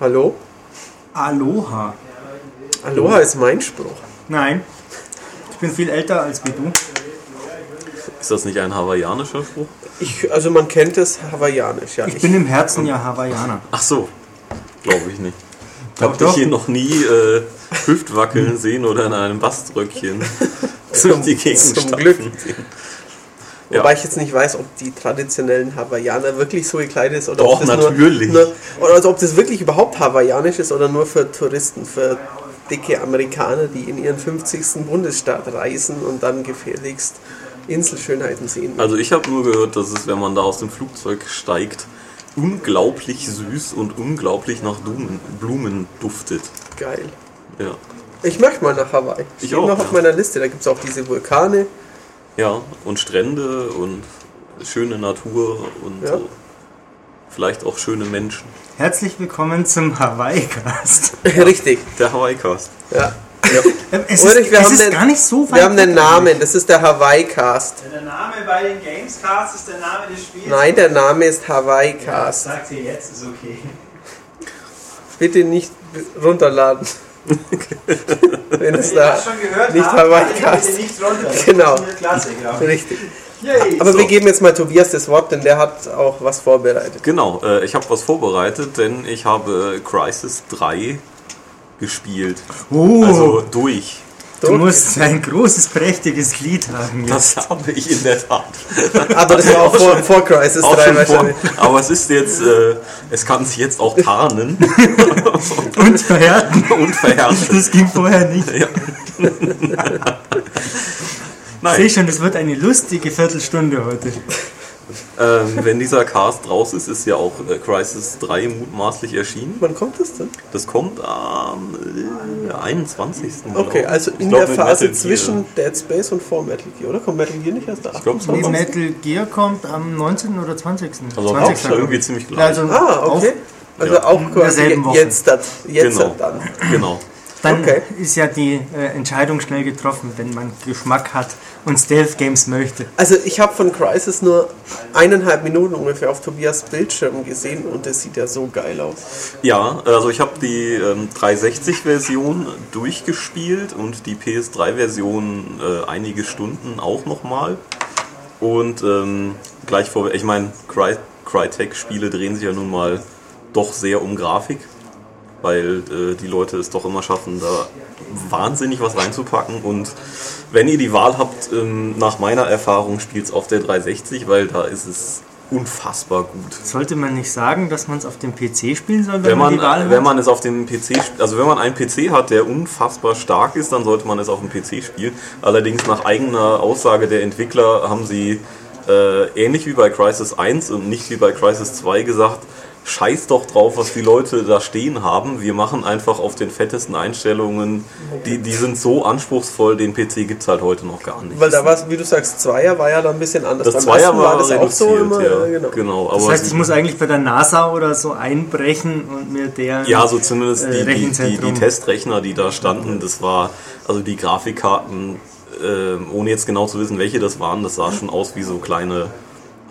Hallo. Aloha. Aloha ist mein Spruch. Nein. Ich bin viel älter als wie du. Ist das nicht ein hawaiianischer Spruch? Ich, also man kennt es hawaiianisch, ja. Ich bin im Herzen ja Hawaiianer. Ach so. Glaube ich nicht. Ich habe dich hier noch nie äh, Hüftwackeln sehen oder in einem Baströckchen durch die Gegend zum Glück. sehen. Ja. Wobei ich jetzt nicht weiß, ob die traditionellen Hawaiianer wirklich so gekleidet ist oder Doch, ob das natürlich. Nur, nur, oder also ob das wirklich überhaupt hawaiianisch ist oder nur für Touristen, für dicke Amerikaner, die in ihren 50. Bundesstaat reisen und dann gefährlichst Inselschönheiten sehen. Also ich habe nur gehört, dass es, wenn man da aus dem Flugzeug steigt, unglaublich süß und unglaublich nach Blumen, Blumen duftet. Geil. Ja. Ich möchte mal nach Hawaii. Ich Steht auch, noch auf meiner Liste. Da gibt es auch diese Vulkane. Ja, und Strände und schöne Natur und Ja. so. Vielleicht auch schöne Menschen. Herzlich willkommen zum Hawaii-Cast. Richtig. Der Hawaii-Cast. Ja. Ähm, Es Ulrich, ist, wir es haben ist den- gar nicht so weit Wir haben den weg Namen. Das ist der Hawaii-Cast. Der Name bei den Gamescast ist der Name des Spiels. Nein, der Name ist Ja, Hawaii-Cast. sagt sie jetzt, ist okay. Bitte nicht runterladen. Wenn es da das schon gehört nicht habt, Hawaii-Cast. bitte nicht runter. Genau. Klasse. Richtig. Yay. Aber So. wir geben jetzt mal Tobias das Wort, denn der hat auch was vorbereitet. Genau, äh, ich habe was vorbereitet, denn ich habe äh, Crisis 3 gespielt. Oh, Also durch. Du musst ein großes, prächtiges Lied haben jetzt. Das habe ich in der Tat. Aber das war auch vor, vor Crisis Auch 3 schon vor, wahrscheinlich. aber es ist jetzt, äh, es kann sich jetzt auch tarnen Und verhärten. und verhärten. Das ging vorher nicht. Ja. Ich Nein, sehe schon, das wird eine lustige Viertelstunde heute. Ähm, wenn dieser Cast raus ist, ist ja auch äh, Crisis 3 mutmaßlich erschienen. Wann kommt das denn? Das kommt am äh, 21. Okay, also in glaub, der Phase Metal Gear. zwischen Dead Space und vor Metal Gear, oder? Kommt Metal Gear nicht erst da? Ich glaube, Nee. Metal Gear kommt am 19. oder 20. Also 20. auch irgendwie ziemlich gleich. also Ah, okay. Also Ja. auch In quasi jetzt, dat- jetzt Genau. dann. Genau. Dann Okay. ist ja die äh, Entscheidung schnell getroffen, wenn man Geschmack hat und Stealth Games möchte. Also ich habe von Crisis nur eineinhalb Minuten ungefähr auf Tobias Bildschirm gesehen und das sieht ja so geil aus. Ja, also ich habe die ähm, 360-Version durchgespielt und die PS3-Version äh, einige Stunden auch nochmal. Und ähm, gleich vor, ich meine, Cry, Crytek-Spiele drehen sich ja nun mal doch sehr um Grafik, weil äh, die Leute es doch immer schaffen, da wahnsinnig was reinzupacken. Und wenn ihr die Wahl habt, ähm, nach meiner Erfahrung spielt es auf der 360, weil da ist es unfassbar gut. Sollte man nicht sagen, dass man es auf dem PC spielen soll, wenn, Wenn man, die Wahl wenn hat? man es auf dem PC, also wenn man einen PC hat, der unfassbar stark ist, dann sollte man es auf dem PC spielen. Allerdings nach eigener Aussage der Entwickler haben sie äh, ähnlich wie bei Crisis 1 und nicht wie bei Crisis 2 gesagt, scheiß doch drauf, was die Leute da stehen haben. Wir machen einfach auf den fettesten Einstellungen, die, die sind so anspruchsvoll, den PC gibt es halt heute noch gar nicht. Weil da war es, wie du sagst, Zweier war ja da ein bisschen anders. das Beim Zweier ersten war, das auch so immer. ja. äh, Genau. genau. das aber heißt, ich muss eigentlich bei der NASA oder so einbrechen und mir der Ja, so zumindest äh, die, die, die. Testrechner, die da standen, das war, also die Grafikkarten, ähm, ohne jetzt genau zu wissen, welche das waren, das sah schon aus wie so kleine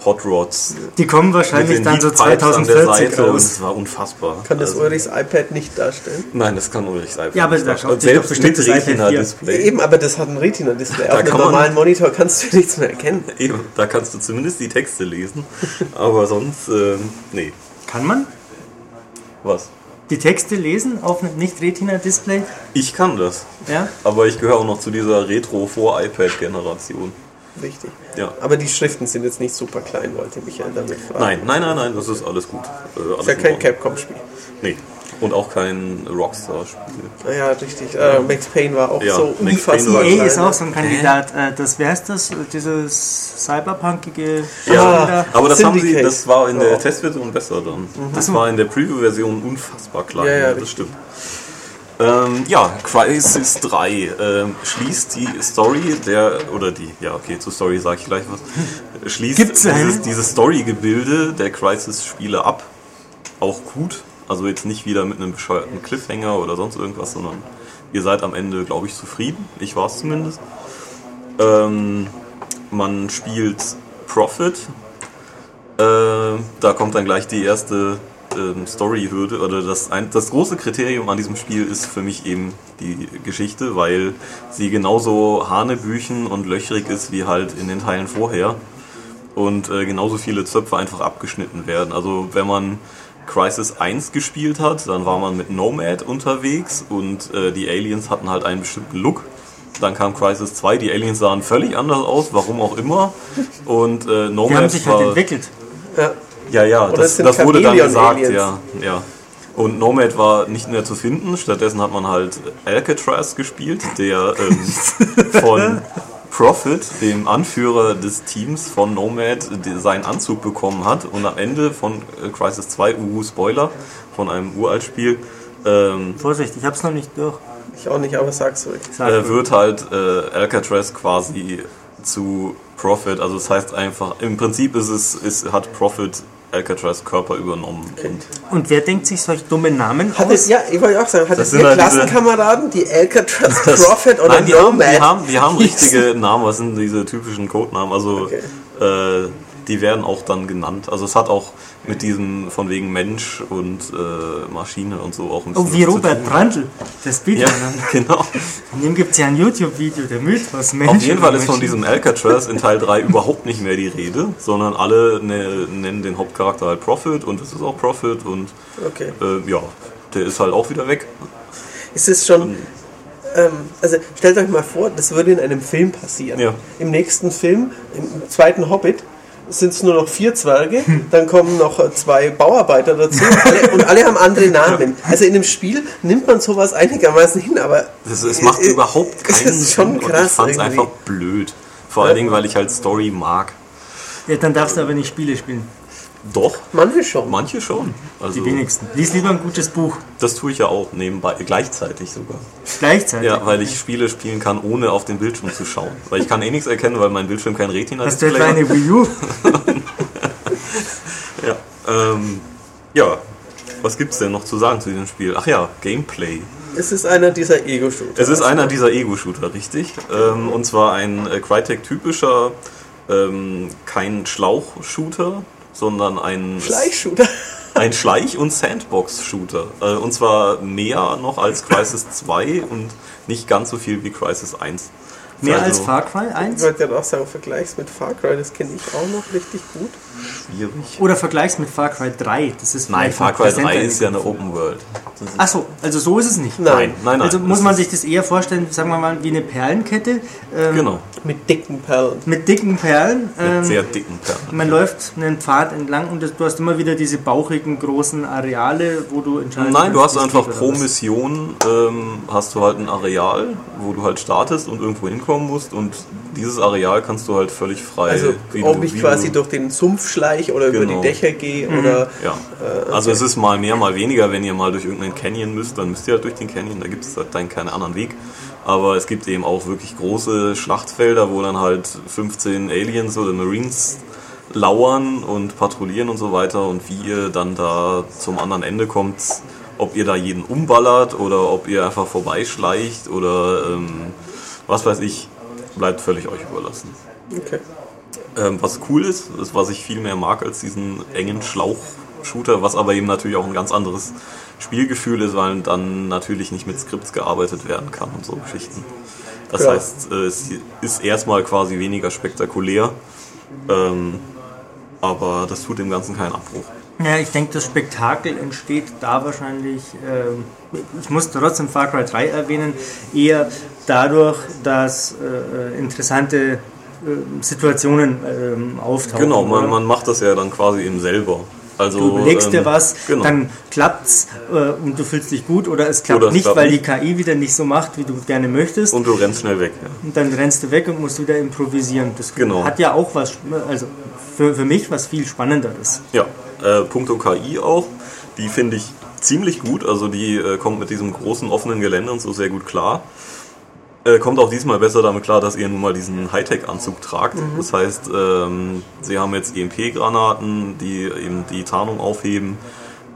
Hot Rods. Die kommen wahrscheinlich dann so Heatpipes an der 2040 Seite und raus. es war unfassbar. Kann das Also- Ulrichs iPad nicht darstellen? Nein, das kann Ulrichs iPad Ja, aber nicht da darstellen. doch Selbst mit. Retina-Display. Eben, aber das hat ein Retina-Display. Da Auf einem kann man- normalen Monitor kannst du nichts mehr erkennen. Eben, da kannst du zumindest die Texte lesen, aber sonst, ähm, nee. Kann man Was? die Texte lesen auf einem Nicht-Retina-Display? Ich kann das, Ja? aber ich gehöre auch noch zu dieser Retro-Vor-iPad-Generation. Richtig. Ja. Aber die Schriften sind jetzt nicht super klein, wollte Michael damit fragen. Nein, nein, nein, nein, das ist alles gut. Äh, alles Ist ja in kein. Capcom-Spiel. Nee. Und auch kein Rockstar-Spiel. Ah Ja, richtig. Äh, Max Payne war auch Ja, so Max Payne unfassbar war EA klein. ist auch so ein Kandidat. Äh, das, wer ist das? Dieses cyberpunkige Ja, aber das haben sie, das war in der Ja. Testversion besser dann. Das war in der Preview-Version unfassbar klein. Ja, ja, das richtig. stimmt. Ähm, ja, Crisis 3 ähm, schließt die Story der, oder die, ja okay, zur Story sage ich gleich was, schließt Gibt's dieses, dieses Story-Gebilde der Crisis-Spiele ab. Auch gut, also jetzt nicht wieder mit einem bescheuerten Cliffhanger oder sonst irgendwas, sondern ihr seid am Ende, glaube ich, zufrieden. Ich war es zumindest. Ähm, man spielt Profit. Äh, da kommt dann gleich die erste ähm, Story-Hürde oder das, ein, das große Kriterium an diesem Spiel ist für mich eben die Geschichte, weil sie genauso hanebüchen und löchrig ist wie halt in den Teilen vorher und äh, genauso viele Zöpfe einfach abgeschnitten werden. Also wenn man Crisis 1 gespielt hat, dann war man mit Nomad unterwegs und äh, die Aliens hatten halt einen bestimmten Look. Dann kam Crisis 2, die Aliens sahen völlig anders aus, warum auch immer. Und äh, Die Nomad haben sich halt entwickelt. Ja. Ja, ja, Oder das, das wurde dann gesagt, ja, ja. Und Nomad war nicht mehr zu finden, stattdessen hat man halt Alcatraz gespielt, der ähm, von Prophet, dem Anführer des Teams von Nomad, seinen Anzug bekommen hat und am Ende von äh, Crisis 2, uhu, Spoiler, von einem Uraltspiel, ähm, Vorsicht, ich hab's noch nicht durch. Ich auch nicht, aber sag's ruhig. Sag äh, wird halt äh, Alcatraz quasi zu Prophet, also das heißt einfach, im Prinzip ist es, ist, hat Prophet Alcatraz Körper übernommen. Und Und wer denkt sich solch dumme Namen Hat aus? es, ja, ich wollte auch sagen, hat Das es sind ihr halt diese- Klassenkameraden, die Alcatraz Das- Prophet oder Nein, die haben, Nomad? die haben, die haben richtige Namen, was sind diese typischen Codenamen? Also Okay. äh, die werden auch dann genannt. Also es hat auch mit diesem von wegen Mensch und äh, Maschine und so auch ein Oh, bisschen wie was zu Robert. Brandl, der Ja, Speedrunner. genau. Von dem gibt's ja ein YouTube-Video, der Mythos Mensch. Auf jeden Fall ist von diesem Alcatraz in Teil 3 überhaupt nicht mehr die Rede, sondern alle ne, nennen den Hauptcharakter halt Prophet und es ist auch Prophet und Okay. äh, ja, der ist halt auch wieder weg. Ist es schon. Ähm, also stellt euch mal vor, das würde in einem Film passieren. Ja. Im nächsten Film, im zweiten Hobbit, sind es nur noch vier Zwerge, dann kommen noch äh, zwei Bauarbeiter dazu und alle, und alle haben andere Namen. Also in dem Spiel nimmt man sowas einigermaßen hin, aber Das, es macht äh, überhaupt keinen Es ist schon Sinn und ich krass fand es einfach blöd. Vor allen Dingen, weil ich halt Story mag. Ja, dann darfst du aber nicht Spiele spielen. Doch, Manche schon. manche schon. Also, Die wenigsten. Lies lieber ein gutes Buch. Das tue ich ja auch nebenbei, gleichzeitig sogar. Gleichzeitig. Ja, weil ich Spiele spielen kann, ohne auf den Bildschirm zu schauen. Weil ich kann eh nichts erkennen, weil mein Bildschirm kein Hast du Retina-Display etwa hat. eine Wii U? Ja, ähm, ja. Was gibt's denn noch zu sagen zu diesem Spiel? Ach ja, Gameplay. Es ist einer dieser Ego-Shooter. Es ist einer dieser Ego-Shooter, richtig. Ähm, und zwar ein äh, Crytek-typischer, ähm, kein Schlauch-Shooter, sondern ein Fleischshooter. ein Schleich- und Sandbox-Shooter. Äh, und zwar mehr noch als Crisis 2 und nicht ganz so viel wie Crisis 1. Mehr Also, als Far Cry Ich 1? wollte ja auch sagen, vergleichs mit Far Cry, das kenne ich auch noch richtig gut. Schwierig. Oder vergleichst mit Far Cry 3? Das ist Nein, vielleicht Far Cry 3 präsenter ist ja eine. Open World. Ist- Achso, also so ist es nicht. Nein. Nein, nein. Also muss man sich das eher vorstellen, sagen wir mal, wie eine Perlenkette ähm, Genau, Mit dicken Perlen. mit dicken Perlen. mit Ähm, sehr dicken Perlen. man läuft einen Pfad entlang und das, du hast immer wieder diese bauchigen großen Areale, wo du entscheidest. Nein, du hast einfach pro. Mission ähm, hast du halt ein Areal, wo du halt startest und irgendwo hinkommen musst und dieses Areal kannst du halt völlig frei. Also, wie ob du, ich quasi du, durch den Sumpf schleiche oder über Genau. die Dächer gehe Mhm. oder. Ja, also es ist mal mehr, mal weniger. Wenn ihr mal durch irgendeinen Canyon müsst, dann müsst ihr halt durch den Canyon. Da gibt es halt dann keinen anderen Weg. Aber es gibt eben auch wirklich große Schlachtfelder, wo dann halt 15 Aliens oder Marines lauern und patrouillieren und so weiter. Und wie ihr dann da zum anderen Ende kommt, ob ihr da jeden umballert oder ob ihr einfach vorbeischleicht oder ähm, was weiß ich, bleibt völlig euch überlassen. Okay. Ähm, was cool ist, ist, was ich viel mehr mag als diesen engen Schlauch-Shooter, was aber eben natürlich auch ein ganz anderes Spielgefühl ist, weil dann natürlich nicht mit Skripts gearbeitet werden kann und so Geschichten. Das Ja. heißt, äh, es ist erstmal quasi weniger spektakulär, ähm, aber das tut dem Ganzen keinen Abbruch. Ja, ich denke, das Spektakel entsteht da wahrscheinlich, ähm, ich muss trotzdem Far Cry 3 erwähnen, eher dadurch, dass äh, interessante äh, Situationen ähm, auftauchen. Genau, man, man macht das ja dann quasi eben selber. Also, Du überlegst dir ähm, was, genau. dann klappt's äh, und du fühlst dich gut oder es klappt Oder es nicht, klappt weil die KI wieder nicht so macht, wie du gerne möchtest. Und, Und du rennst schnell weg. Ja. dann rennst du weg und musst wieder improvisieren. Das Genau. hat ja auch was, also für, für mich was viel Spannenderes. Ja, äh, puncto KI auch. Die finde ich ziemlich gut. Also die äh, kommt mit diesem großen offenen Gelände und so sehr gut klar. Äh, kommt auch diesmal besser damit klar, dass ihr nun mal diesen Hightech-Anzug tragt. Das heißt, ähm, sie haben jetzt EMP-Granaten, die eben die Tarnung aufheben.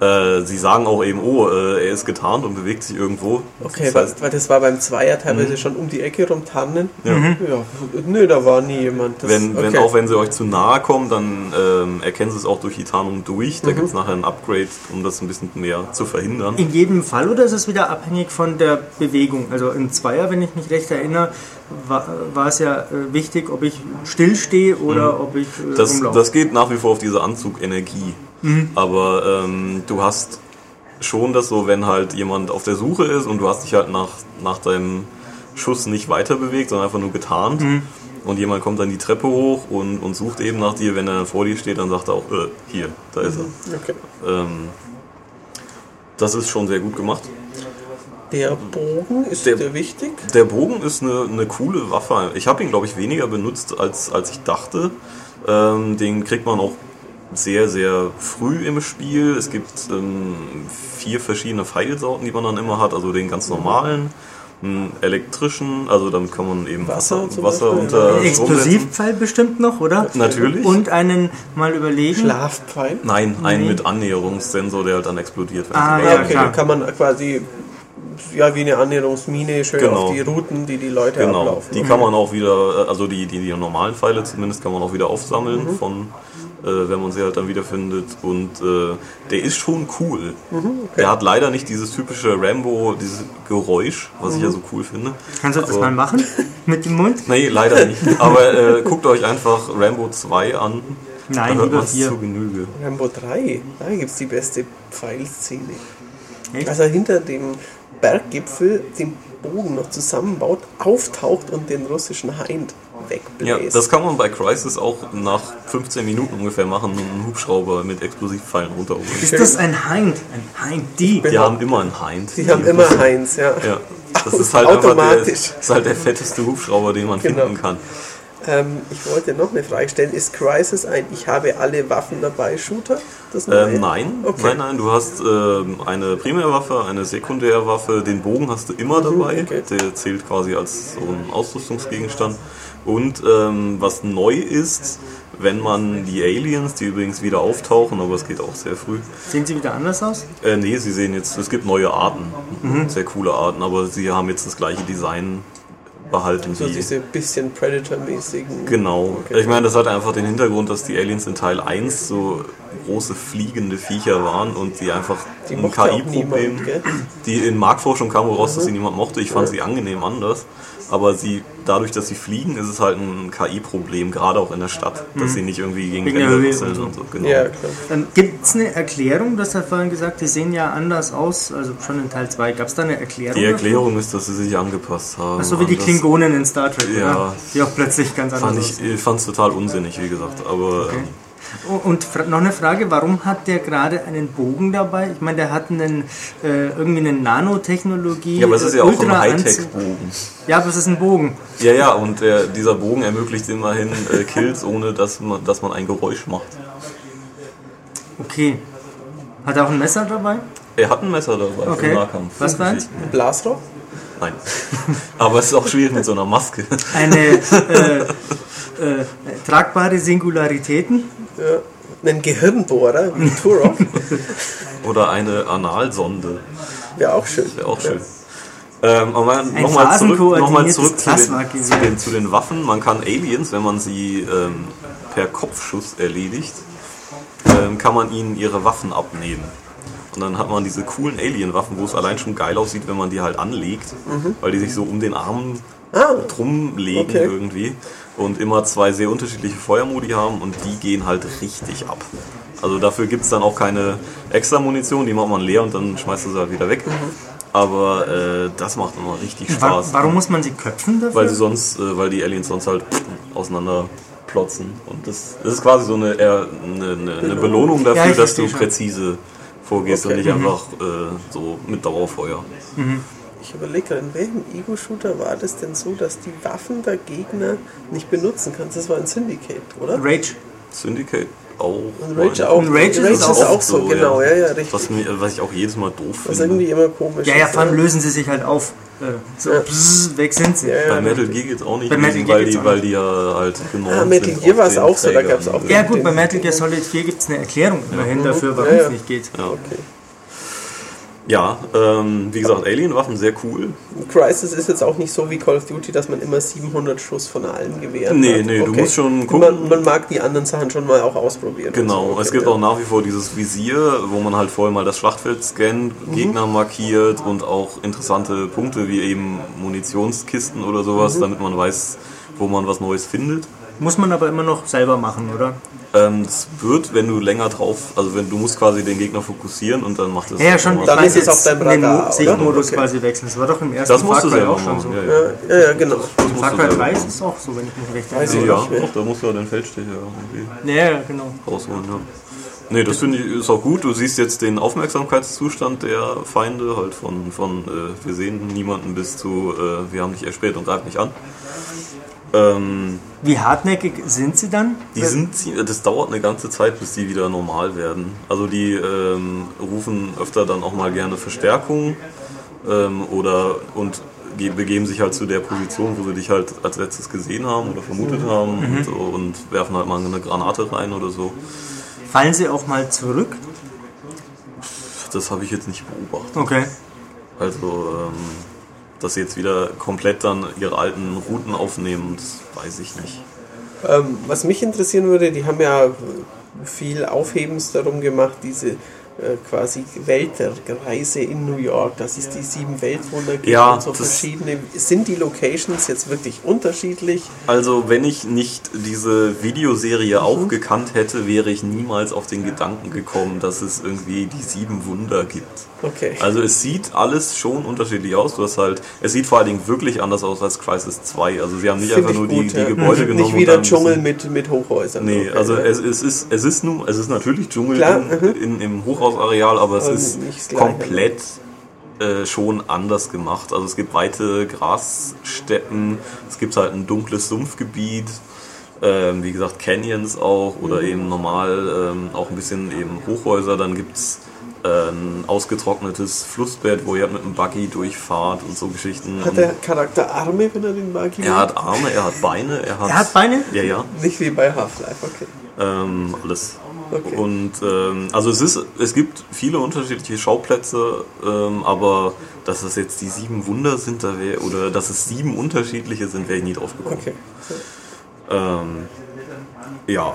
Äh, sie sagen auch eben, oh, äh, er ist getarnt und bewegt sich irgendwo. Okay, das weil, heißt, weil das war beim Zweier teilweise schon um die Ecke rumtarnen. Ja. Ja, nö, da war nie jemand. Das, wenn, wenn okay. auch wenn sie euch zu nahe kommen, dann ähm, erkennen sie es auch durch die Tarnung durch. Da gibt es nachher ein Upgrade, um das ein bisschen mehr zu verhindern. In jedem Fall oder ist es wieder abhängig von der Bewegung? Also im Zweier, wenn ich mich recht erinnere, war, war es ja äh, wichtig, ob ich stillstehe oder ob ich äh, Das, rumlaufe. das geht nach wie vor auf diese Anzugenergie. Aber ähm, du hast schon das so, wenn halt jemand auf der Suche ist und du hast dich halt nach, nach deinem Schuss nicht weiter bewegt, sondern einfach nur getarnt. Und jemand kommt dann die Treppe hoch und, und sucht eben nach dir. Wenn er dann vor dir steht, dann sagt er auch, äh, hier, da ist er. Okay. Ähm, das ist schon sehr gut gemacht. Der Bogen ist Der- der, wichtig. Der Bogen ist eine, eine coole Waffe. Ich habe ihn, glaube ich, weniger benutzt, als, als ich dachte. Ähm, den kriegt man auch sehr, sehr früh im Spiel. Es gibt ähm, vier verschiedene Pfeilsorten, die man dann immer hat. Also den ganz normalen, einen elektrischen, also damit kann man eben Wasser Wasser, Wasser unter Einen. Explosivpfeil bestimmt noch, oder? Natürlich. Und einen mal überlegen. Schlafpfeil. Nein, einen Nee. mit Annäherungssensor, der halt dann explodiert. wenn Ah, ja, okay, dann kann man quasi ja wie eine Annäherungsmine schön Genau. auf die Routen, die die Leute Genau, ablaufen. die kann man auch wieder, äh, also die, die, die normalen Pfeile zumindest kann man auch wieder aufsammeln, Mhm. von, äh, wenn man sie halt dann wiederfindet. Und äh, der ist schon cool. Mhm, Der hat leider nicht dieses typische Rambo, dieses Geräusch, was ich ja Mhm. so cool finde. Kannst du das Aber- mal machen? Mit dem Mund? Nee, leider nicht. Aber äh, guckt euch einfach Rambo 2 an. Nein, da hört lieber zu Genüge. Rambo 3, da gibt es die beste Pfeilszene. Echt? Als er hinter dem Berggipfel den Bogen noch zusammenbaut, auftaucht und den russischen Hind Ja, wegbläst. das kann man bei Crisis auch nach 15 Minuten ungefähr machen und einen Hubschrauber mit Explosivpfeilen runterholen. Ist das ein Hind? Ein Hind, die? Die haben immer einen Hind. Die haben immer Heinz, ja. Ja, das ist halt der, Automatisch. das ist halt der fetteste Hubschrauber, den man Genau. finden kann. Ähm, ich wollte noch eine Frage stellen. Ist Crisis ein Ich habe alle Waffen dabei Shooter? Ähm, nein, Okay. nein, nein, du hast ähm, eine Primärwaffe, eine Sekundärwaffe, den Bogen hast du immer dabei, Mhm, okay. der zählt quasi als so ein Ausrüstungsgegenstand. Und ähm, was neu ist, wenn man die Aliens, die übrigens wieder auftauchen, aber es geht auch sehr früh. Sehen sie wieder anders aus? Äh, nee, sie sehen jetzt, es gibt neue Arten, Mhm. sehr coole Arten, aber sie haben jetzt das gleiche Design behalten So diese bisschen Predator-mäßigen. Genau. Okay. Ich meine, das hat einfach den Hintergrund, dass die Aliens in Teil 1 so große fliegende Viecher waren und die einfach Die ein KI-Problem, die in Marktforschung kam wohl raus, dass sie niemand mochte. Ich fand sie angenehm anders. Aber sie, dadurch, dass sie fliegen, ist es halt ein KI-Problem, gerade auch in der Stadt, dass sie nicht irgendwie gegen Wände wechseln und so. und so. Genau. Ja, klar. Ähm, Gibt es eine Erklärung? Du hast ja vorhin gesagt, die sehen ja anders aus, also schon in Teil 2. Gab es da eine Erklärung? Die Erklärung ist, dass sie sich angepasst haben. Achso, wie die das- Klingonen in Star Trek, Ja. oder? Die auch plötzlich ganz anders Fand aussehen. ich, ich fand es total unsinnig, wie gesagt. Aber ähm, Oh, Und noch eine Frage, warum hat der gerade einen Bogen dabei? Ich meine, der hat einen, äh, irgendwie eine Nanotechnologie. ja, aber es ist äh, ja auch ein. Hightech-Bogen. Ja, aber es ist ein Bogen. Ja, ja, und der, dieser Bogen ermöglicht immerhin äh, Kills, ohne dass man, dass man ein Geräusch macht. Okay. Hat er auch ein Messer dabei? Er hat ein Messer dabei Okay. für Nahkampf. Was für eins? Ein Blasrohr? Nein. Aber es ist auch schwierig mit so einer Maske. Eine äh, äh, tragbare Singularitäten? Ja. Einen Gehirnbohrer wie Turok Oder eine Analsonde. wäre auch schön. Wäre auch schön. Ähm, nochmal zurück, noch zurück zu, den, zu, den, zu den Waffen. Man kann Aliens, wenn man sie ähm, per Kopfschuss erledigt, ähm, kann man ihnen ihre Waffen abnehmen. Und dann hat man diese coolen Alien-Waffen, wo es allein schon geil aussieht, wenn man die halt anlegt, weil die sich so um den Arm Ah, drum legen Okay. irgendwie und immer zwei sehr unterschiedliche Feuermodi haben und die gehen halt richtig ab. Also dafür gibt es dann auch keine extra Munition, die macht man leer und dann schmeißt du sie halt wieder weg. Aber äh, das macht immer richtig Spaß. warum muss man sie köpfen dafür? Weil sie sonst, äh, weil die Aliens sonst halt auseinander plotzen. Und das, das ist quasi so eine, eher eine, eine, eine Belohnung dafür, Ja, dass du schon. präzise vorgehst Okay. und nicht einfach äh, so mit Dauerfeuer. Ich überlege gerade, in welchem Ego-Shooter war das denn so, dass die Waffen der Gegner nicht benutzen kannst? Das war ein Syndicate, oder? Rage. Syndicate. auch. Und Rage auch. Und Rage ist Rage ist auch auch so, genau, ja, ja, richtig. Was, mir, was ich auch jedes Mal doof Was finde. irgendwie immer komisch Ja, ja, ist. vor allem lösen sie sich halt auf. Äh, So, Ja. bzz, weg sind sie. Ja, Bei ja. Metal Gear geht's auch nicht, Bei Metal lösen, Gear weil, die, auch weil die ja halt genau. Ah, Metal Gear war es auch so, da gab's auch- Ja gut, bei Metal Gear Solid 4 gibt es eine Erklärung immerhin dafür, warum Ja, ja. es nicht geht. Ja, Okay. Ja ähm, wie gesagt, Alien-Waffen sehr cool. Crisis ist jetzt auch nicht so wie Call of Duty, dass man immer 700 Schuss von allen Gewehren Nee, hat. nee, du Okay. musst schon Man, gucken. man mag die anderen Sachen schon mal auch ausprobieren. Genau, so. Okay, es gibt ja. auch nach wie vor dieses Visier, wo man halt vorher mal das Schlachtfeld scannt, Mhm. Gegner markiert und auch interessante Punkte wie eben Munitionskisten oder Mhm. sowas, damit man weiß, wo man was Neues findet. Muss man aber immer noch selber machen, oder? Ähm, es wird, wenn du länger drauf, also wenn du musst quasi den Gegner fokussieren und dann macht es. Ja, ja, schon. Dann ist es auf deinem den Radar, oder? Sichtmodus Okay. quasi wechseln. Das war doch im ersten Das musst Far du Cry selber auch schon machen. so. Ja, ja. Ja, ja, ja, genau. Far du Cry selber 3 machen. ist es auch so, wenn ich mich recht erinnere. Ja, mehr. doch, da musst du ja den Feldstecher irgendwie Ja, ja, genau. rausholen, ja. Nee, das finde ich ist auch gut. Du siehst jetzt den Aufmerksamkeitszustand der Feinde, halt von, von äh, wir sehen niemanden bis zu äh, wir haben dich erspäht und greift nicht an. Ähm, Wie hartnäckig sind sie dann? die sind, das dauert eine ganze Zeit, bis die wieder normal werden. Also die ähm, rufen öfter dann auch mal gerne Verstärkung ähm, oder und ge- begeben sich halt zu der Position, wo sie dich halt als letztes gesehen haben oder vermutet haben und, so, und werfen halt mal eine Granate rein oder so. Fallen sie auch mal zurück? Das habe ich jetzt nicht beobachtet. Okay. Also, ähm, dass sie jetzt wieder komplett dann ihre alten Routen aufnehmen, das weiß ich nicht. Ähm, was mich interessieren würde, die haben ja viel Aufhebens darum gemacht, diese quasi Weltreise in New York, dass es die sieben Weltwunder gibt Ja, und so das- verschiedene. Sind die Locations jetzt wirklich unterschiedlich? Also, wenn ich nicht diese Videoserie auch gekannt hätte, wäre ich niemals auf den Gedanken gekommen, dass es irgendwie die sieben Wunder gibt. Okay. Also es sieht alles schon unterschiedlich aus. Du hast halt, es sieht vor allen Dingen wirklich anders aus als Crisis 2. Also sie haben nicht Find einfach nur gut, die, ja. die Gebäude Nicht genommen. und wieder Dschungel mit, mit Hochhäusern. Nee, Okay, also es, es ist es ist nun es ist natürlich Dschungel Klar, mhm. in, in, im Hochhausareal, aber es Aber ist komplett äh, schon anders gemacht. Also es gibt weite Grassteppen, es gibt halt ein dunkles Sumpfgebiet, ähm, wie gesagt Canyons auch oder Mhm. eben normal ähm, auch ein bisschen eben Hochhäuser. Dann gibt's äh, ein ausgetrocknetes Flussbett, wo ihr mit einem Buggy durchfahrt und so Geschichten. Hat der Charakter Arme, wenn er den Buggy er hat Arme, er hat Beine, er hat, Er hat Beine? Ja, ja. Nicht wie bei Half-Life, okay. Ähm, alles. Okay. Und ähm, also es ist, es gibt viele unterschiedliche Schauplätze, ähm, aber dass es jetzt die sieben Wunder sind, da wäre oder dass es sieben unterschiedliche sind, wäre ich nie drauf gekommen. okay. Ähm, ja,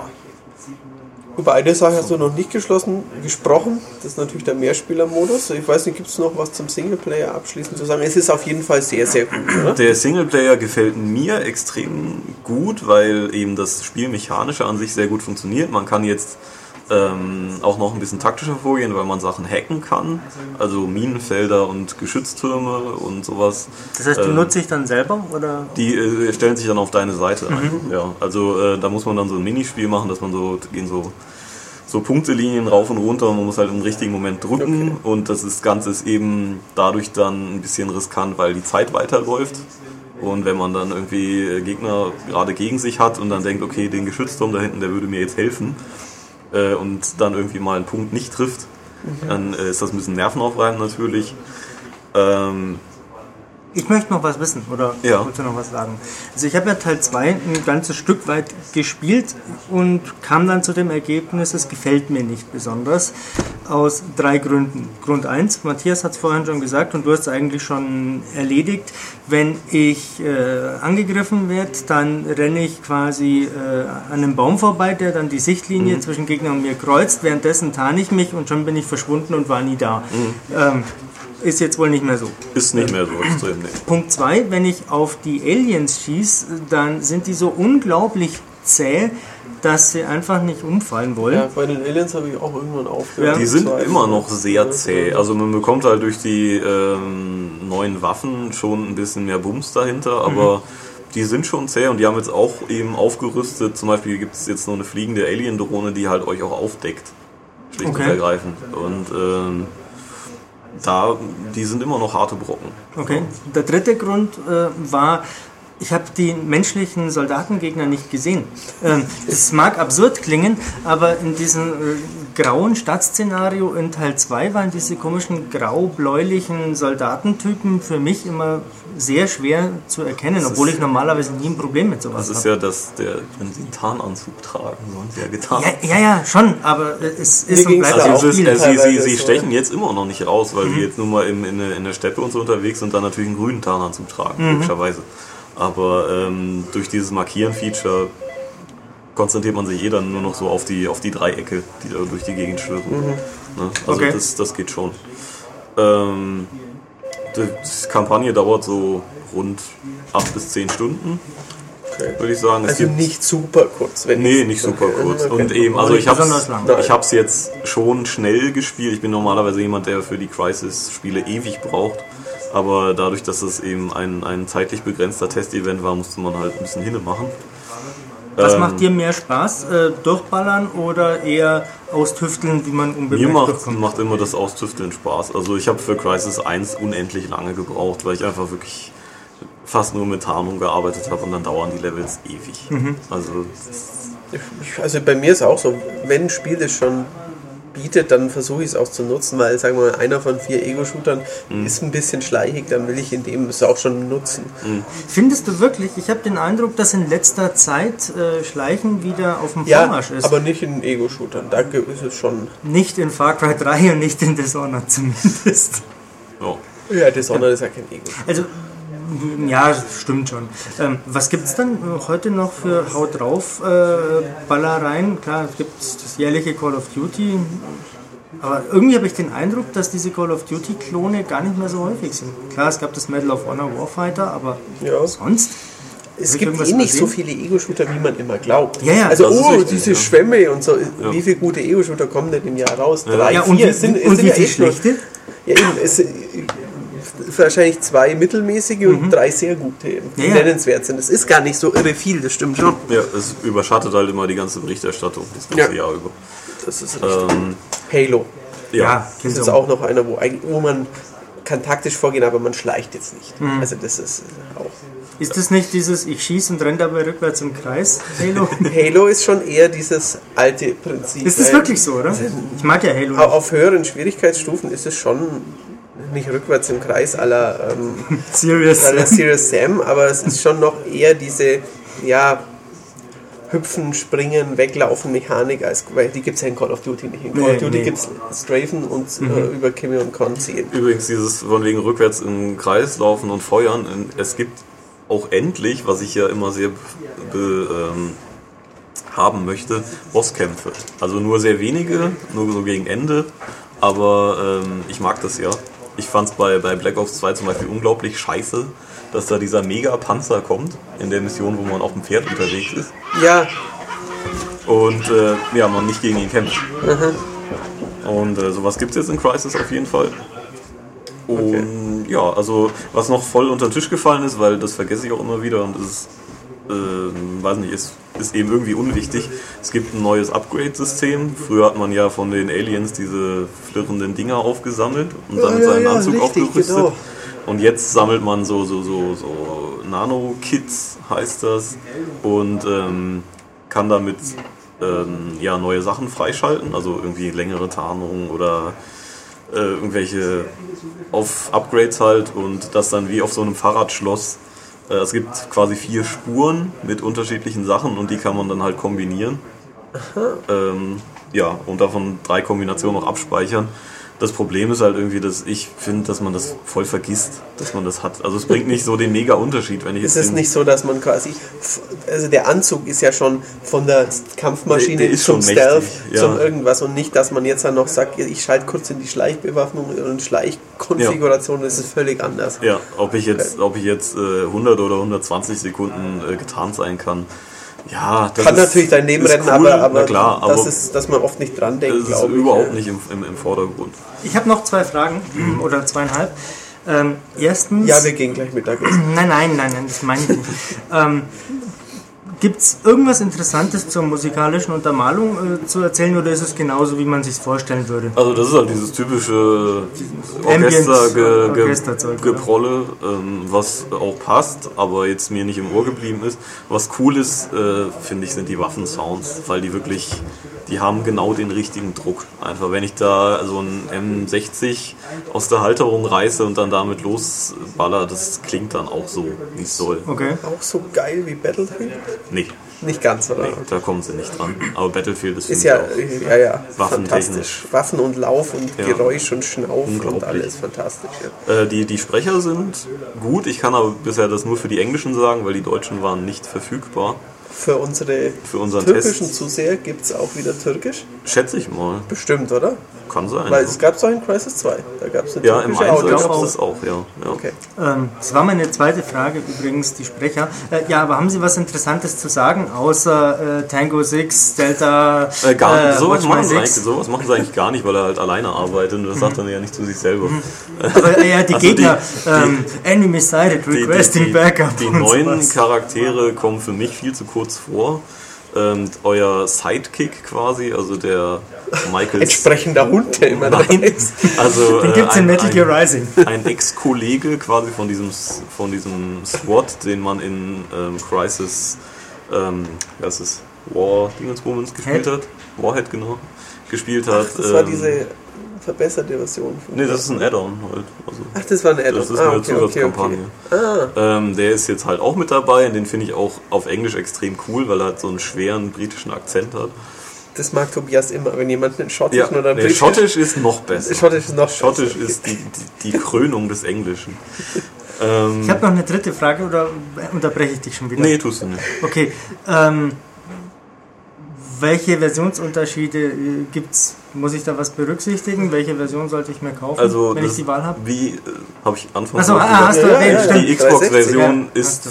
Über eine Sache hast du noch nicht geschlossen, gesprochen. Das ist natürlich der Mehrspielermodus. Ich weiß nicht, gibt es noch was zum Singleplayer abschließend zu sagen? Es ist auf jeden Fall sehr, sehr gut, oder? der Singleplayer gefällt mir extrem gut, weil eben das Spielmechanische an sich sehr gut funktioniert. Man kann jetzt ähm, auch noch ein bisschen taktischer vorgehen, weil man Sachen hacken kann, also Minenfelder und Geschütztürme und sowas. Das heißt, die Ähm, nutze ich dann selber? Oder? Die äh, stellen sich dann auf deine Seite ein. Ja, also äh, da muss man dann so ein Minispiel machen, dass man so gehen so so Punktelinien rauf und runter und man muss halt im richtigen Moment drücken und das ist, Ganze ist eben dadurch dann ein bisschen riskant, weil die Zeit weiterläuft und wenn man dann irgendwie äh, Gegner gerade gegen sich hat und dann denkt, okay, den Geschützturm da hinten, der würde mir jetzt helfen äh, und dann irgendwie mal einen Punkt nicht trifft, dann äh, ist das ein bisschen nervenaufreibend natürlich. Ähm, Ich möchte noch was wissen, oder Ja. willst du noch was sagen? Also ich habe ja Teil 2 ein ganzes Stück weit gespielt und kam dann zu dem Ergebnis, es gefällt mir nicht besonders. Aus drei Gründen. Grund 1, Matthias hat es vorhin schon gesagt und du hast es eigentlich schon erledigt. Wenn ich äh, angegriffen werde, dann renne ich quasi äh, an einem Baum vorbei, der dann die Sichtlinie Mhm. zwischen Gegner und mir kreuzt. Währenddessen tarne ich mich und schon bin ich verschwunden und war nie da. Mhm. Ähm, ist jetzt wohl nicht mehr so. ist nicht mehr so extrem. Nee. Punkt 2, wenn ich auf die Aliens schieße, dann sind die so unglaublich zäh, dass sie einfach nicht umfallen wollen. Ja, bei den Aliens habe ich auch irgendwann aufgehört. Ja. Die sind immer noch sehr zäh. Also man bekommt halt durch die ähm, neuen Waffen schon ein bisschen mehr Bums dahinter, aber die sind schon zäh und die haben jetzt auch eben aufgerüstet. Zum Beispiel gibt es jetzt noch eine fliegende Alien-Drohne, die halt euch auch aufdeckt. Schlicht Okay. und ergreifend. Und ähm, da, die sind immer noch harte Brocken. Okay. Der dritte Grund äh, war, ich habe die menschlichen Soldatengegner nicht gesehen. Ähm, Es mag absurd klingen, aber in diesem äh, grauen Stadtszenario in Teil 2 waren diese komischen grau-bläulichen Soldatentypen für mich immer sehr schwer zu erkennen, obwohl ich normalerweise nie ein Problem mit sowas Das ist habe. ja das, der, wenn sie einen Tarnanzug tragen, sollen sie ja getan. Ja, ja, ja, schon, aber äh, es ist und ging's bleibt auch Also Spiel. äh, sie, sie, sie so. stechen jetzt immer noch nicht raus, weil Mhm. sie jetzt nur mal in, in, der- in der Steppe und so unterwegs sind, dann natürlich einen grünen Tarnanzug tragen, Mhm. logischerweise. Aber ähm, durch dieses Markieren-Feature konzentriert man sich eh dann nur noch so auf die, auf die Dreiecke, die da durch die Gegend schwirren. Ne? Also Okay. das, das geht schon. Ähm, die, Kampagne dauert so rund 8 bis 10 Stunden, Okay. würde ich sagen. Es Also gibt- nicht super kurz. Wenn Nee, ich- nicht super Okay. kurz. Okay. Und eben, also ich ich hab's jetzt schon schnell gespielt. Ich bin normalerweise jemand, der für die Crisis-Spiele ewig braucht. Aber dadurch, dass es eben ein, ein zeitlich begrenzter Testevent war, musste man halt ein bisschen hinne machen. Was Ähm, macht dir mehr Spaß? Äh, durchballern oder eher austüfteln, wie man Mir unbemerkt macht, durchkommt? macht immer das Austüfteln Spaß. Also ich habe für Crisis 1 unendlich lange gebraucht, weil ich einfach wirklich fast nur mit Tarnung gearbeitet habe und dann dauern die Levels ewig. Mhm. Also Ich- Also bei mir ist auch so, wenn ein Spiel das schon bietet, dann versuche ich es auch zu nutzen, weil sagen wir mal, einer von vier Ego-Shootern Mhm. ist ein bisschen schleichig, dann will ich in dem es auch schon nutzen. Findest du wirklich? Ich habe den Eindruck, dass in letzter Zeit äh, Schleichen wieder auf dem Ja, Vormarsch ist. aber nicht in Ego-Shootern, da ist es schon. nicht in Far Cry 3 und nicht in Dishonored zumindest. ja. Ja, Dishonored ist ja kein Ego-Shooter. Also, ja, stimmt schon. Ähm, was gibt es dann heute noch für Haut drauf äh, Ballereien? Klar, es gibt das jährliche Call of Duty. Aber irgendwie habe ich den Eindruck, dass diese Call of Duty-Klone gar nicht mehr so häufig sind. Klar, es gab das Medal of Honor Warfighter, aber Ja. sonst? Es gibt eh nicht so viele Ego-Shooter, wie man immer glaubt. Ja, ja, also, das ist oh, richtig, diese ja. Schwämme und so. Wie viele gute Ego-Shooter kommen denn im Jahr raus? Drei, Ja, und vier. wie, Es sind, es und sind wie ja viel echt nur- schlechte? Ja, eben, es, wahrscheinlich zwei mittelmäßige und drei sehr gute, die Mhm. Ja, nennenswert sind. Das ist gar nicht so irre viel, das stimmt schon. ja, es überschattet halt immer die ganze Berichterstattung das ganze Ja. Jahr über. Das ist richtig. Ähm, Halo. ja. Ja, Das ist auch noch einer, wo, wo man kann taktisch vorgehen, aber man schleicht jetzt nicht. Mhm. Also das ist auch. Ist das nicht dieses Ich schieße und renne dabei rückwärts im Kreis, Halo? Halo ist schon eher dieses alte Prinzip. ist das wirklich so, oder? Ich mag ja Halo. au- Auf höheren Schwierigkeitsstufen ist es schon nicht rückwärts im Kreis aller ähm, Serious. aller Serious Sam, aber es ist schon noch eher diese, ja, Hüpfen, Springen, Weglaufen Mechanik, als, weil die gibt es ja in Call of Duty nicht. In Call Nee, of Duty nee. gibt es Strafen und äh, über Kimi und Con ziehen. Übrigens dieses von wegen rückwärts im Kreis laufen und feuern. Es gibt auch endlich, was ich ja immer sehr be, ähm, haben möchte, Bosskämpfe. Also nur sehr wenige, nur so gegen Ende. Aber ähm, ich mag das ja. Ich fand es bei, bei Black Ops 2 zum Beispiel unglaublich scheiße, dass da dieser Mega-Panzer kommt in der Mission, wo man auf dem Pferd unterwegs ist. Ja, Und äh, ja, man nicht gegen ihn kämpft. Und äh, sowas gibt es jetzt in Crisis auf jeden Fall. Und ja, also was noch voll unter den Tisch gefallen ist, weil das vergesse ich auch immer wieder und das ist, äh, weiß nicht, ist, ist eben irgendwie unwichtig. Es gibt ein neues Upgrade-System. Früher hat man ja von den Aliens diese flirrenden Dinger aufgesammelt und dann Ja, seinen ja, Anzug richtig, aufgerüstet. genau. Und jetzt sammelt man so, so, so, so Nano-Kits, heißt das, und ähm, kann damit ähm, ja, neue Sachen freischalten, also irgendwie längere Tarnungen oder äh, irgendwelche auf Upgrades halt und das dann wie auf so einem Fahrradschloss. Äh, es gibt quasi vier Spuren mit unterschiedlichen Sachen und die kann man dann halt kombinieren. Ähm, ja, und davon drei Kombinationen noch abspeichern. Das Problem ist halt irgendwie, dass ich finde, dass man das voll vergisst, dass man das hat. Also es bringt nicht so den mega Unterschied, wenn ich ist jetzt es den- nicht so, dass man quasi, also der Anzug ist ja schon von der Kampfmaschine Der- der ist zum schon Stealth, ja. zum irgendwas und nicht, dass man jetzt dann noch sagt, ich schalte kurz in die Schleichbewaffnung und Schleichkonfiguration, das ist völlig anders. Ja, ob ich jetzt, ob ich jetzt äh, 100 oder 120 Sekunden äh, getarnt sein kann. Ja, das Kann ist, natürlich dein Leben retten, cool, aber, aber klar, aber das ist, dass man oft nicht dran denkt, das ist glaube ich. überhaupt ja. nicht im, im, im Vordergrund. Ich habe noch zwei Fragen oder zweieinhalb. Ähm, erstens. Ja, wir gehen gleich Mittagessen. Nein, nein, nein, nein, das meine ich nicht. ähm, Gibt es irgendwas Interessantes zur musikalischen Untermalung äh, zu erzählen oder ist es genauso, wie man sich vorstellen würde? Also das ist halt dieses typische Ambient- Orchester ge? Geprolle, ähm, was auch passt, aber jetzt mir nicht im Ohr geblieben ist. Was cool ist, äh, finde ich, sind die Waffensounds, weil die wirklich, die haben genau den richtigen Druck. Einfach, wenn ich da so ein M60 aus der Halterung reiße und dann damit losballer, das klingt dann auch so, wie es soll. Okay. Auch so geil wie Battlefield? Nee, Nicht ganz, oder? nee, da kommen sie nicht dran. Aber Battlefield ist, Ist ja, ja, ja, Waffentechnisch. fantastisch. Waffen und Lauf und Ja. Geräusch und Schnauf und alles fantastisch. Ja. Äh, die, die Sprecher sind gut. Ich kann aber bisher das nur für die Englischen sagen, weil die Deutschen waren nicht verfügbar. Für unsere Für unseren türkischen Test. Zuseher gibt es auch wieder Türkisch. Schätze ich mal. Bestimmt, oder? Kann sein. Weil ja. es gab es auch in Crisis 2. Da gab es eine ja, im türkische Audio. gab es das auch, ja. ja. Okay. Ähm, das war meine zweite Frage übrigens, die Sprecher. Äh, ja, aber haben Sie was Interessantes zu sagen, außer äh, Tango 6, Delta, Äh, gar, äh, sowas, machen sie eigentlich, sowas machen sie eigentlich gar nicht, weil er halt alleine arbeitet und das sagt er ja nicht zu sich selber. Aber äh, ja, die Also die- Gegner, die- ähm, Enemy Die, die, requesting die, backup. die und neuen sowas. Charaktere kommen für mich viel zu kurz vor. Ähm, euer Sidekick quasi, also der Michael Entsprechender Hund, der immer dabei ist. Also, Den äh, gibt's in ein- Metal ein- Gear Rising. Ein Ex-Kollege quasi von diesem, von diesem SWAT, den man in ähm, Crisis, ähm, was ist War Dingenswomans gespielt Head? hat. Warhead, genau. Gespielt hat. Das war ähm, diese verbesserte Version. Von Nee, das ist ein Add-on halt. Also, Ach, das war ein Add-on. das ist ah, eine okay, okay, Zusatzkampagne. okay. Ah, Ähm, der ist jetzt halt auch mit dabei und den finde ich auch auf Englisch extrem cool, weil er halt so einen schweren britischen Akzent hat. das mag Tobias immer, wenn jemand einen schottischen oder einen nee, britischen- Schottisch ist noch besser. Schottisch ist noch Schottisch besser. ist die, die, die Krönung des Englischen. Ähm, Ich habe noch eine dritte Frage oder unterbreche ich dich schon wieder? nee, tust du nicht. Okay. Ähm, welche Versionsunterschiede gibt es? Muss ich da was berücksichtigen? Welche Version sollte ich mir kaufen, Also, wenn ich die Wahl habe? Wie, äh, habe ich anfangs Achso, ah, hast du erwähnt, ja. Die Xbox-Version ist,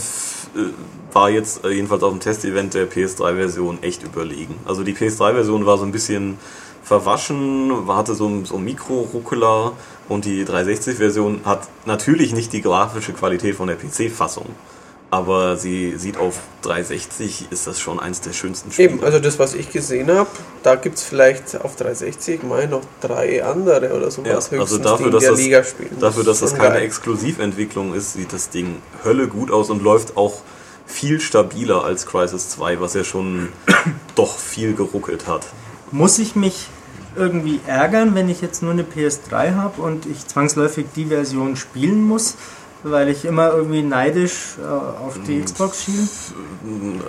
äh, war jetzt äh, jedenfalls auf dem Testevent der PS3-Version echt überlegen. Also die PS3-Version war so ein bisschen verwaschen, hatte so, ein- so Mikro-Ruckler und die 360-Version hat natürlich nicht die grafische Qualität von der PC-Fassung. Aber sie sieht auf 360 ist das schon eins der schönsten Spiele. Eben, also das, was ich gesehen habe, da gibt es vielleicht auf 360 mal noch drei andere oder sowas Ja, also höchstens, dafür, die in dass der das, Liga spielen. dafür, dass das keine geil. Exklusiventwicklung ist, sieht das Ding Hölle gut aus und läuft auch viel stabiler als Crisis 2, was ja schon doch viel geruckelt hat. Muss ich mich irgendwie ärgern, wenn ich jetzt nur eine PS3 habe und ich zwangsläufig die Version spielen muss, weil ich immer irgendwie neidisch äh, auf Hm. die Xbox schiele?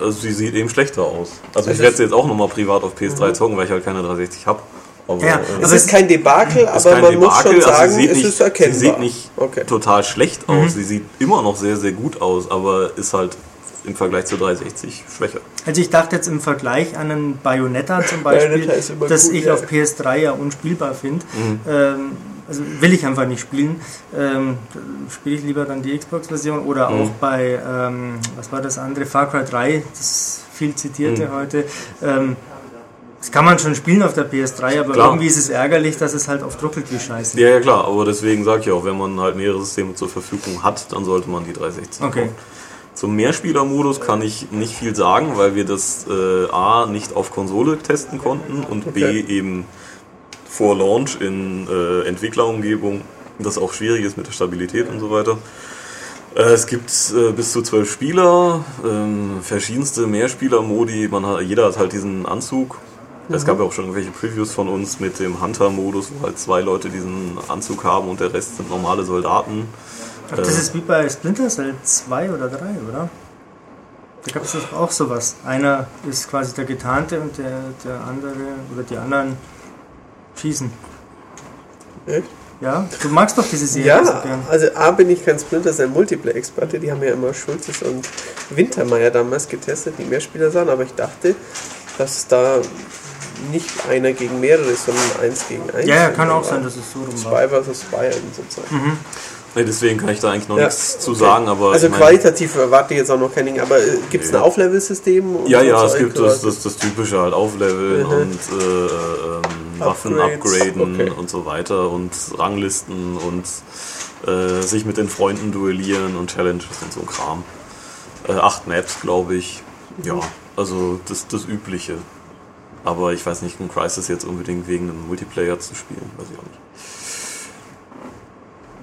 Also sie sieht eben schlechter aus. Also ich Also werde sie jetzt auch nochmal privat auf PS3 zocken, weil ich halt keine 360 habe. Aber, Ja, äh, Es aber ist kein Debakel, ist aber kein man muss Debakel, schon also sagen, sie sieht es nicht, ist erkennbar. Sie sieht nicht okay. total schlecht aus, sie sieht immer noch sehr, sehr gut aus, aber ist halt im Vergleich zu 360 schwächer. Also ich dachte jetzt im Vergleich an einen Bayonetta zum Beispiel, Bayonetta das gut, ich ja. auf PS3 ja unspielbar finde. Mhm. Ähm, also will ich einfach nicht spielen. Ähm, Spiele ich lieber dann die Xbox-Version oder Mhm. auch bei, ähm, was war das andere, Far Cry 3, das viel zitierte Mhm. heute. Ähm, das kann man schon spielen auf der PS3, aber Klar. irgendwie ist es ärgerlich, dass es halt oft ruckelt wie Scheiße. Ja, ja klar, aber deswegen sage ich auch, wenn man halt mehrere Systeme zur Verfügung hat, dann sollte man die 360 Okay. kaufen. Zum Mehrspielermodus kann ich nicht viel sagen, weil wir das äh, A nicht auf Konsole testen konnten und B Okay. eben vor Launch in äh, Entwicklerumgebung das auch schwierig ist mit der Stabilität und so weiter. Äh, es gibt äh, bis zu zwölf Spieler, ähm, verschiedenste Mehrspieler-Modi. Man hat, jeder hat halt diesen Anzug. Es gab ja auch schon irgendwelche Previews von uns mit dem Hunter-Modus, wo halt zwei Leute diesen Anzug haben und der Rest sind normale Soldaten. Aber das ist wie bei Splinter Cell 2 oder 3, oder? Da gab es auch sowas. Einer ist quasi der Getarnte und der, der andere oder die anderen schießen. Echt? Ja, du magst doch diese Serie so Ja, gern. also A bin ich kein Splinter Cell Multiplayer-Experte, die haben ja immer Schulzes und Wintermeier damals getestet, die Mehrspieler sahen, aber ich dachte, dass da nicht einer gegen mehrere, sondern eins gegen eins. Ja, ja, kann auch war. sein, dass es so rum war. Spy versus Spy eben sozusagen. Nee, deswegen kann ich da eigentlich noch Ja, nichts zu okay. sagen, aber Also qualitativ erwarte ich jetzt auch noch kein Ding, aber äh, gibt es ein Ja. Auflevel-System? und Ja, so ja, es gibt das, das, das typische halt Aufleveln Mhm. und äh, ähm, Waffen upgraden okay. und so weiter und Ranglisten und äh, sich mit den Freunden duellieren und Challenges und so ein Kram. Äh, acht Maps, glaube ich. Ja, also das, das Übliche. Aber ich weiß nicht, ein Crisis jetzt unbedingt wegen einem Multiplayer zu spielen, weiß ich auch nicht.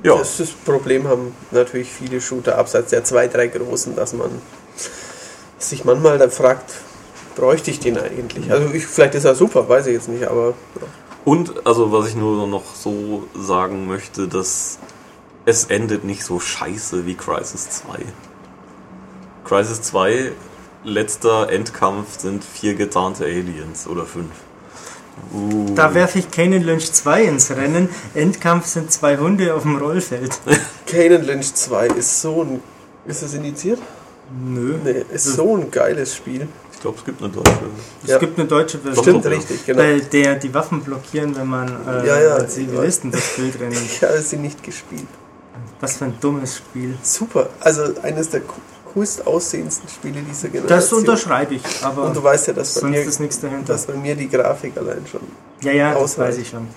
Ja, Das, das Problem haben natürlich viele Shooter abseits der zwei, drei großen, dass man sich manchmal dann fragt, bräuchte ich den eigentlich? Also ich, vielleicht ist er super, weiß ich jetzt nicht, aber ja. und also was ich nur noch so sagen möchte, dass es endet nicht so scheiße wie Crisis 2. Crisis 2, letzter Endkampf sind vier getarnte Aliens oder fünf. Uh. Da werfe ich Kane Lynch 2 ins Rennen. Endkampf sind zwei Hunde auf dem Rollfeld. Kane Lynch 2 ist so ein. Ist das indiziert? Nö. Nee, ist so ein geiles Spiel. Ich glaube, es gibt eine deutsche. Es Ja. gibt eine deutsche Version. Stimmt, ja. richtig, genau. Weil der die Waffen blockieren, wenn man äh, Ja, ja, als Zivilisten das Bild rennt. Ich habe sie nicht gespielt. Was für ein dummes Spiel. Super. Also eines der co- coolst aussehendsten Spiele dieser Das Generation. unterschreibe ich, aber Und du weißt ja, dass bei, sonst mir, ist nichts dahinter. dass bei mir die Grafik allein schon. ja, ja, das ausreicht. weiß ich schon.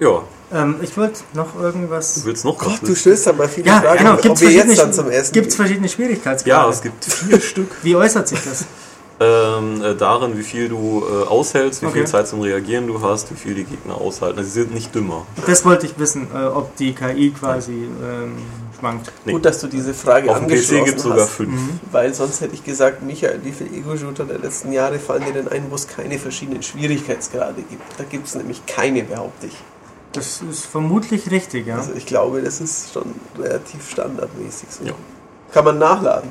Ja, Ähm, ich wollte noch irgendwas. du willst noch Gott, du wissen? stößt da mal viele Ja, Fragen, genau. ob Gibt es wir jetzt verschiedene, dann zum Essen gibt's gehen. verschiedene Schwierigkeitsgrade? Ja, es gibt vier Stück. Wie äußert sich das? Ähm, äh, darin, wie viel du äh, aushältst, wie Okay. viel Zeit zum Reagieren du hast, wie viel die Gegner aushalten. Also, sie sind nicht dümmer. Das wollte ich wissen, äh, ob die KI quasi ähm, schwankt. Nee. Gut, dass du diese Frage Auf dem PC angeschlossen gibt es sogar fünf. Weil sonst hätte ich gesagt, Michael, wie viele Ego-Shooter der letzten Jahre fallen dir denn ein, wo es keine verschiedenen Schwierigkeitsgrade gibt? Da gibt es nämlich keine, behaupte ich. Das ist vermutlich richtig, ja. Also ich glaube, das ist schon relativ standardmäßig so. Ja. Kann man nachladen.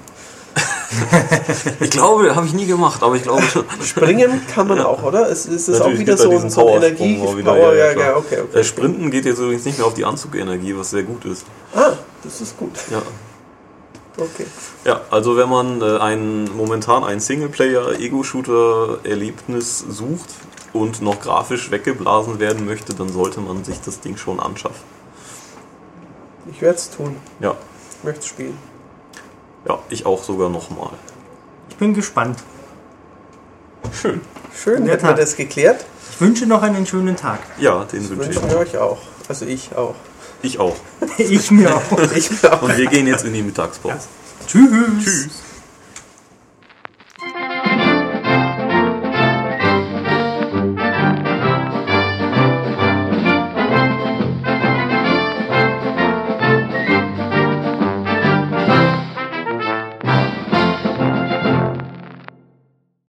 Ich glaube, habe ich nie gemacht, aber ich glaube schon. Springen kann man auch, oder? Es, es ist auch Natürlich wieder gibt da so, so ein Powersprung Energie. wieder, Power, ja, ja, ja, ja, okay, okay. Äh, Sprinten geht jetzt übrigens nicht mehr auf die Anzugenergie, was sehr gut ist. Ah, das ist gut. Ja, Okay. ja also wenn man äh, ein, momentan ein Singleplayer-Ego-Shooter-Erlebnis sucht und noch grafisch weggeblasen werden möchte, dann sollte man sich das Ding schon anschaffen. Ich werde es tun. Ja, Ich möchte spielen. ja ich auch sogar nochmal. Ich bin gespannt. Schön. Schön, hätten wir das geklärt. Ich wünsche noch einen schönen Tag. Ja, den wünsche ich Wünschen wir auch. euch auch. Also ich auch. Ich auch. Ich mir auch. Ich mir auch. Und wir gehen jetzt in die Mittagspause. Tschüss. Tschüss.